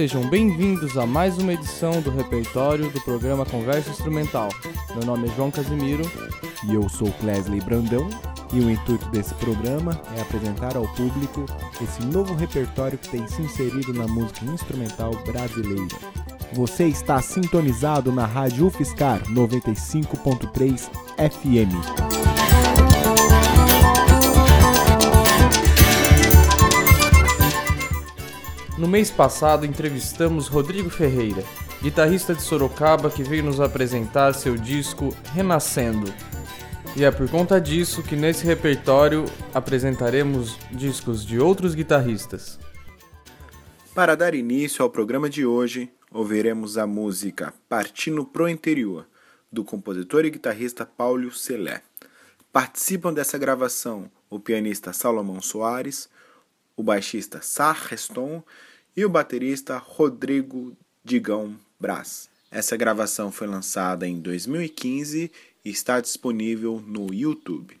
sejam bem-vindos a mais uma edição do repertório do programa Conversa Instrumental. Meu nome é João Casimiro e eu sou Clesley Brandão. E o intuito desse programa é apresentar ao público esse novo repertório que tem se inserido na música instrumental brasileira. Você está sintonizado na Rádio UFSCar 95.3 FM. No mês passado entrevistamos Rodrigo Ferreira, guitarrista de Sorocaba que veio nos apresentar seu disco Renascendo. E é por conta disso que nesse repertório apresentaremos discos de outros guitarristas. Para dar início ao programa de hoje, ouviremos a música Partindo pro Interior, do compositor e guitarrista Paulo Celé. Participam dessa gravação o pianista Salomão Soares, o baixista Sar Reston e o baterista Rodrigo Digão Brás. Essa gravação foi lançada em 2015 e está disponível no YouTube.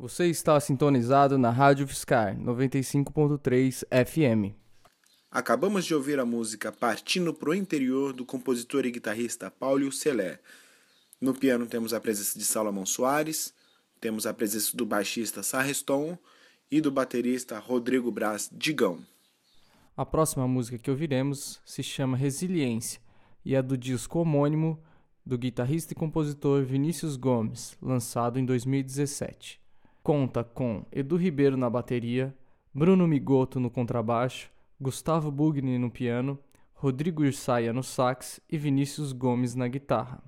Você está sintonizado na Rádio Fiscar 95.3 FM. Acabamos de ouvir a música Partindo pro Interior do compositor e guitarrista Paulo Celé. No piano temos a presença de Salomão Soares, temos a presença do baixista Sarreston e do baterista Rodrigo Braz Digão. A próxima música que ouviremos se chama Resiliência e é do disco homônimo do guitarrista e compositor Vinícius Gomes, lançado em 2017. Conta com Edu Ribeiro na bateria, Bruno Migoto no contrabaixo, Gustavo Bugni no piano, Rodrigo Irsaia no sax e Vinícius Gomes na guitarra.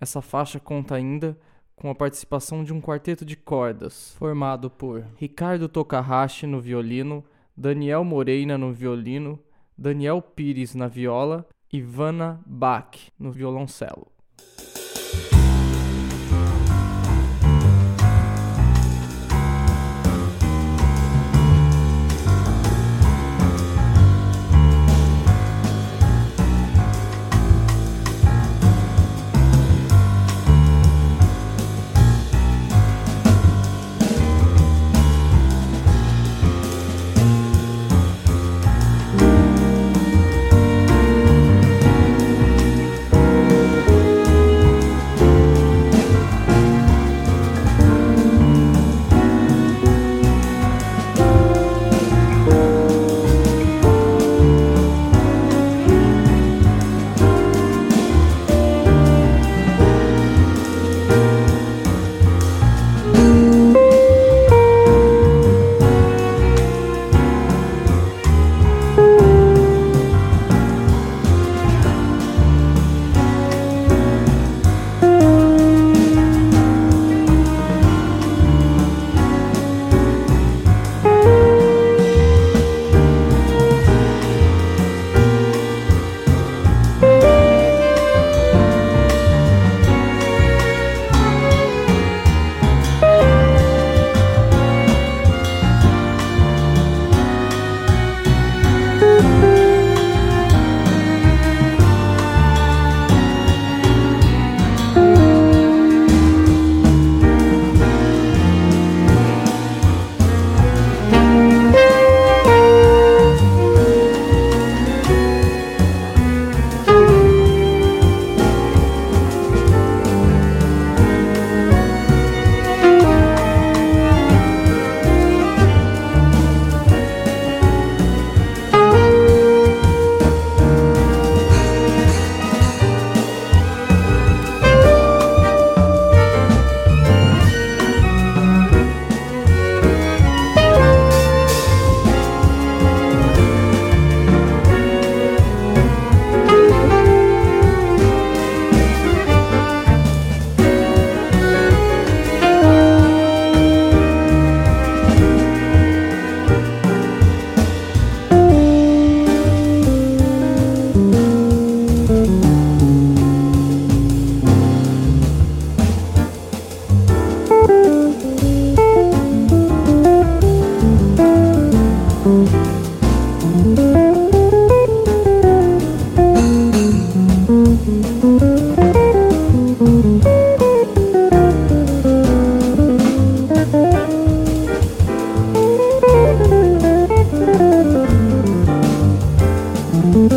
Essa faixa conta ainda com a participação de um quarteto de cordas, formado por Ricardo Tokahashi no violino, Daniel Moreira no violino, Daniel Pires na viola e Vanna Bach no violoncelo.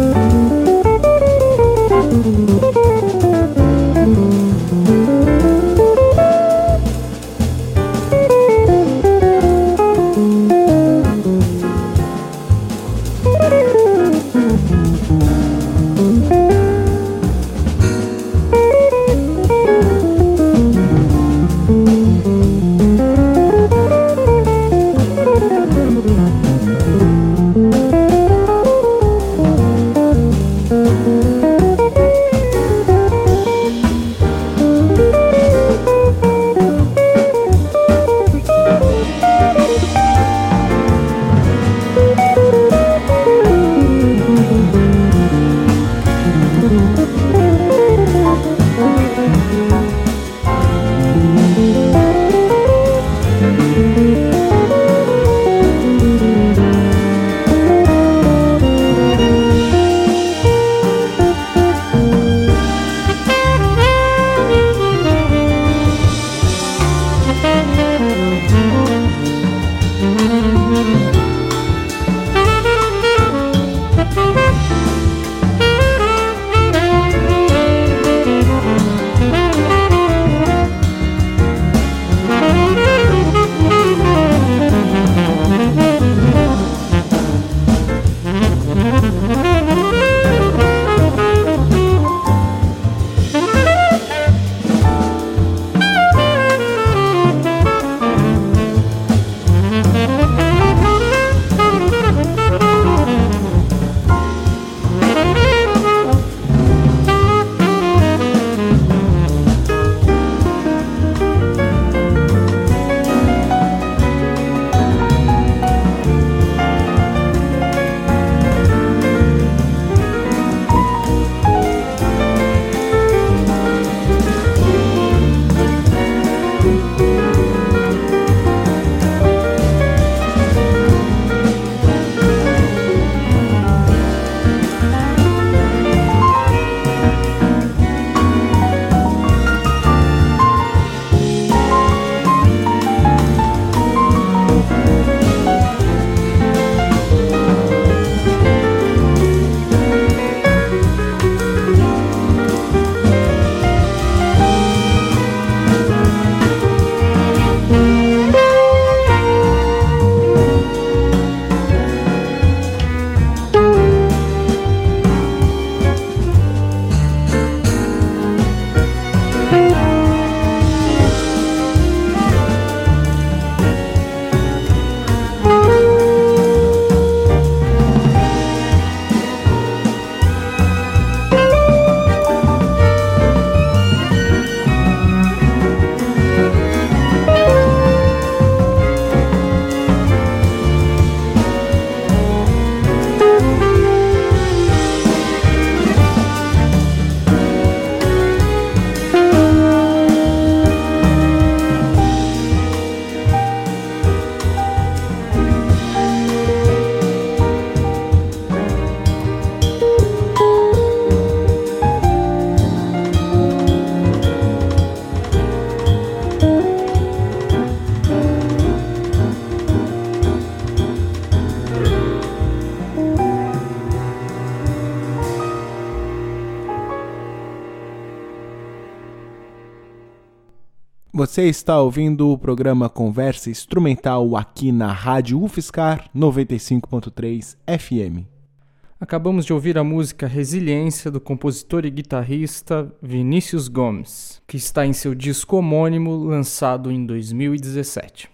Música Você está ouvindo o programa Conversa Instrumental aqui na Rádio UFSCar 95.3 FM. Acabamos de ouvir a música Resiliência do compositor e guitarrista Vinícius Gomes, que está em seu disco homônimo lançado em 2017.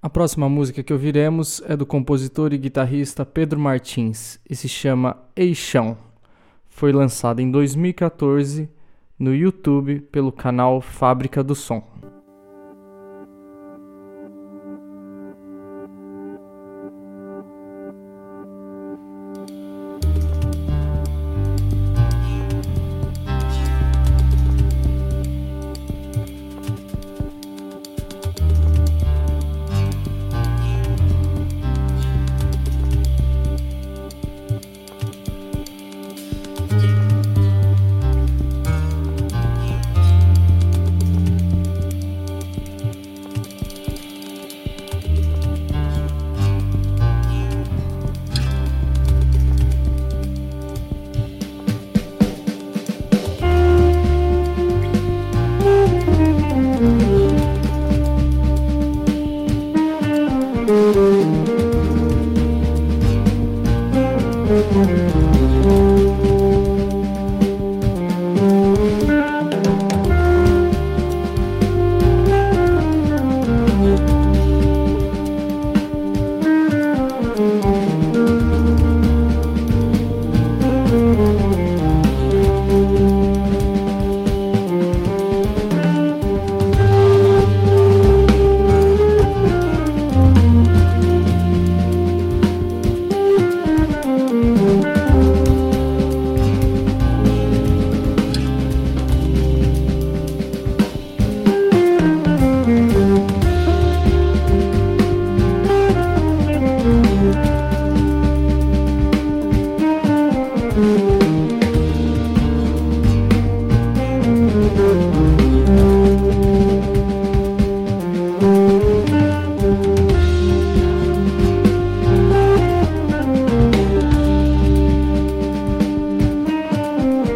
A próxima música que ouviremos é do compositor e guitarrista Pedro Martins e se chama Eixão. Foi lançada em 2014 no YouTube pelo canal Fábrica do Som.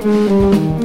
Música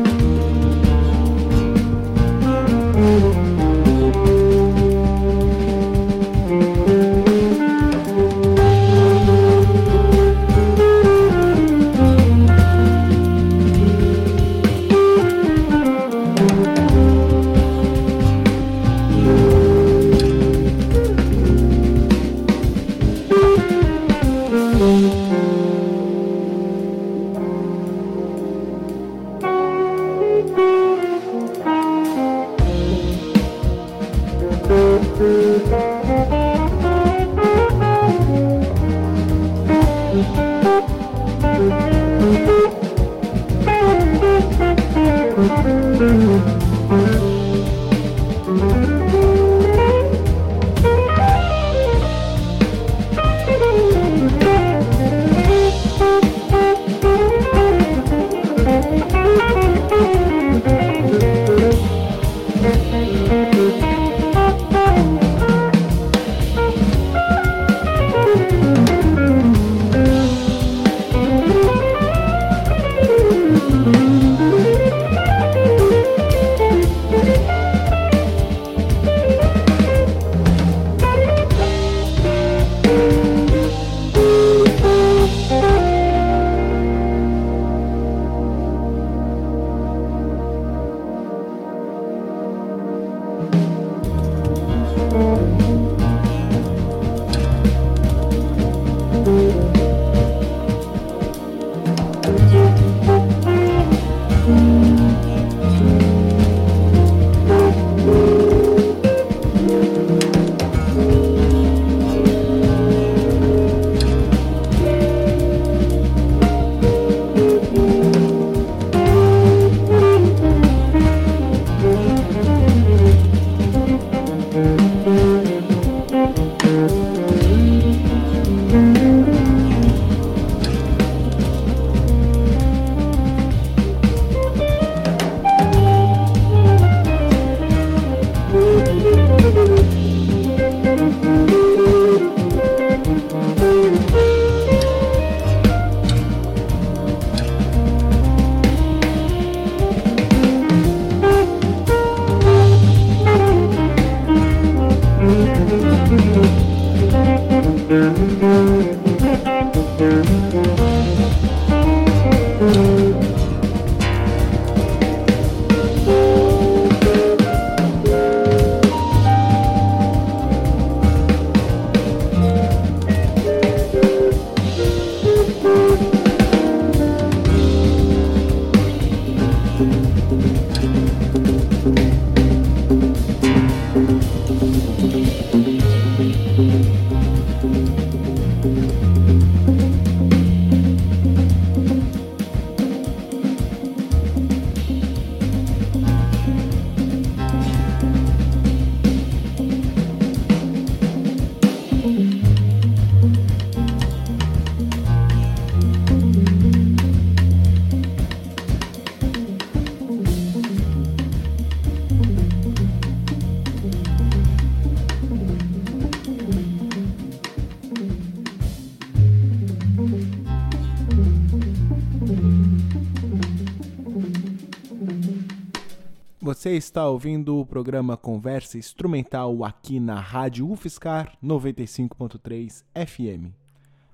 Está ouvindo o programa Conversa Instrumental aqui na Rádio UFSCar 95.3 FM.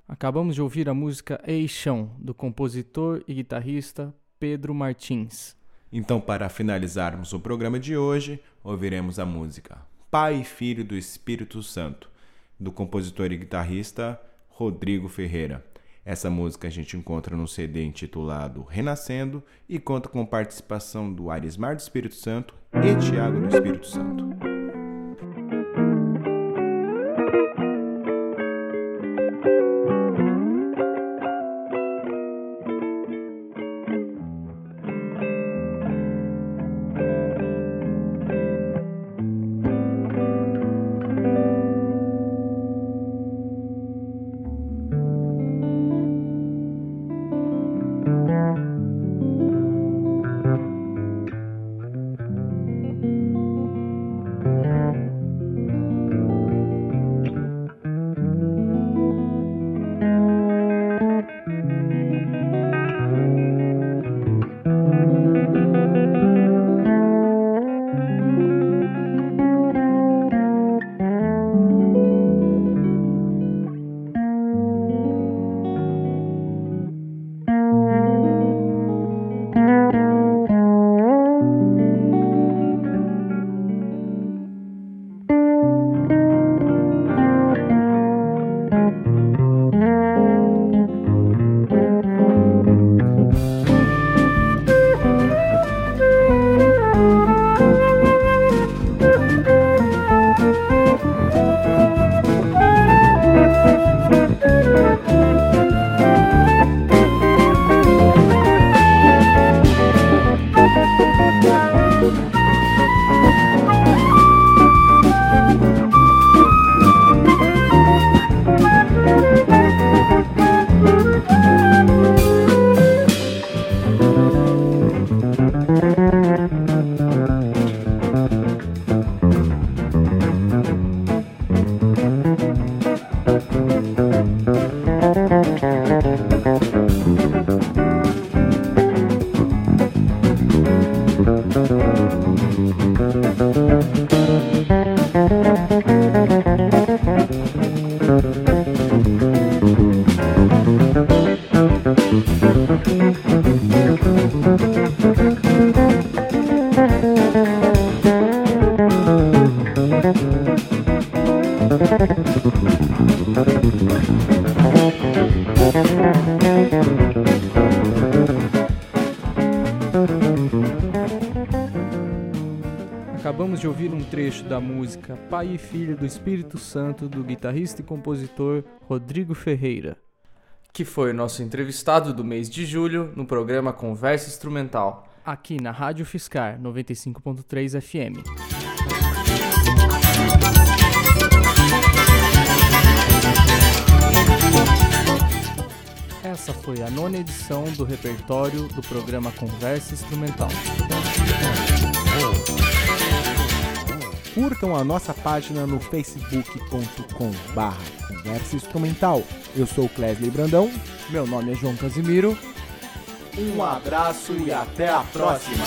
Acabamos de ouvir a música Eixão, do compositor e guitarrista Pedro Martins. Então, para finalizarmos o programa de hoje, ouviremos a música Pai e Filho do Espírito Santo, do compositor e guitarrista Rodrigo Ferreira. Essa música a gente encontra no CD intitulado Renascendo e conta com participação do Arismar do Espírito Santo e Tiago do Espírito Santo. Trecho da música Pai e Filho do Espírito Santo do guitarrista e compositor Rodrigo Ferreira, que foi o nosso entrevistado do mês de julho no programa Conversa Instrumental, aqui na Rádio Fiscar 95.3 FM. Essa foi a nona edição do repertório do programa Conversa Instrumental curtam a nossa página no facebook.com barra conversa instrumental. Eu sou o Clesley Brandão, meu nome é João Casimiro. Um abraço e até a próxima!